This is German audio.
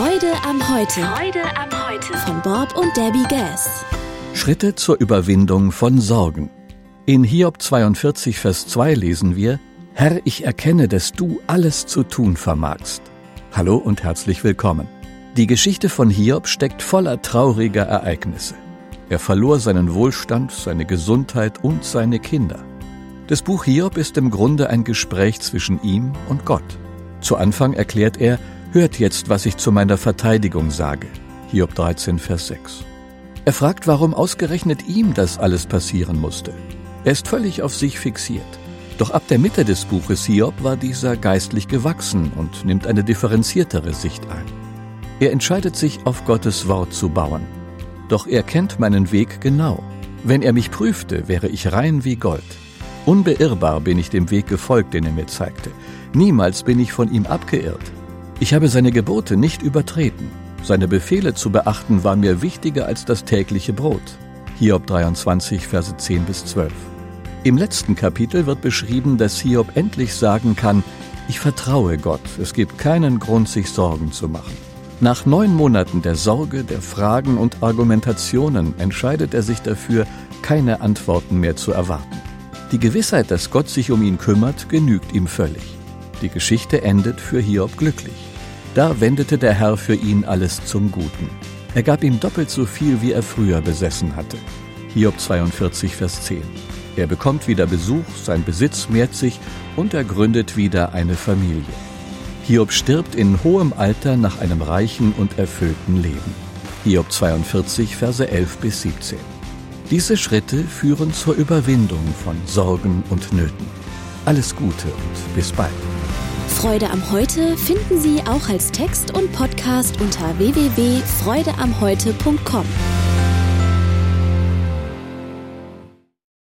Freude am Heute. Freude am Heute. Von Bob und Debbie Gass. Schritte zur Überwindung von Sorgen. In Hiob 42, Vers 2 lesen wir, Herr, ich erkenne, dass du alles zu tun vermagst. Hallo und herzlich willkommen. Die Geschichte von Hiob steckt voller trauriger Ereignisse. Er verlor seinen Wohlstand, seine Gesundheit und seine Kinder. Das Buch Hiob ist im Grunde ein Gespräch zwischen ihm und Gott. Zu Anfang erklärt er, hört jetzt, was ich zu meiner Verteidigung sage. Hiob 13, Vers 6. Er fragt, warum ausgerechnet ihm das alles passieren musste. Er ist völlig auf sich fixiert. Doch ab der Mitte des Buches Hiob war dieser geistlich gewachsen und nimmt eine differenziertere Sicht ein. Er entscheidet sich, auf Gottes Wort zu bauen. Doch er kennt meinen Weg genau. Wenn er mich prüfte, wäre ich rein wie Gold. Unbeirrbar bin ich dem Weg gefolgt, den er mir zeigte. Niemals bin ich von ihm abgeirrt. Ich habe seine Gebote nicht übertreten. Seine Befehle zu beachten war mir wichtiger als das tägliche Brot. Hiob 23, Verse 10 bis 12. Im letzten Kapitel wird beschrieben, dass Hiob endlich sagen kann, ich vertraue Gott, es gibt keinen Grund, sich Sorgen zu machen. Nach neun Monaten der Sorge, der Fragen und Argumentationen entscheidet er sich dafür, keine Antworten mehr zu erwarten. Die Gewissheit, dass Gott sich um ihn kümmert, genügt ihm völlig. Die Geschichte endet für Hiob glücklich. Da wendete der Herr für ihn alles zum Guten. Er gab ihm doppelt so viel, wie er früher besessen hatte. Hiob 42, Vers 10. Er bekommt wieder Besuch, sein Besitz mehrt sich und er gründet wieder eine Familie. Hiob stirbt in hohem Alter nach einem reichen und erfüllten Leben. Hiob 42, Verse 11 bis 17. Diese Schritte führen zur Überwindung von Sorgen und Nöten. Alles Gute und bis bald. Freude am Heute finden Sie auch als Text und Podcast unter www.freudeamheute.com.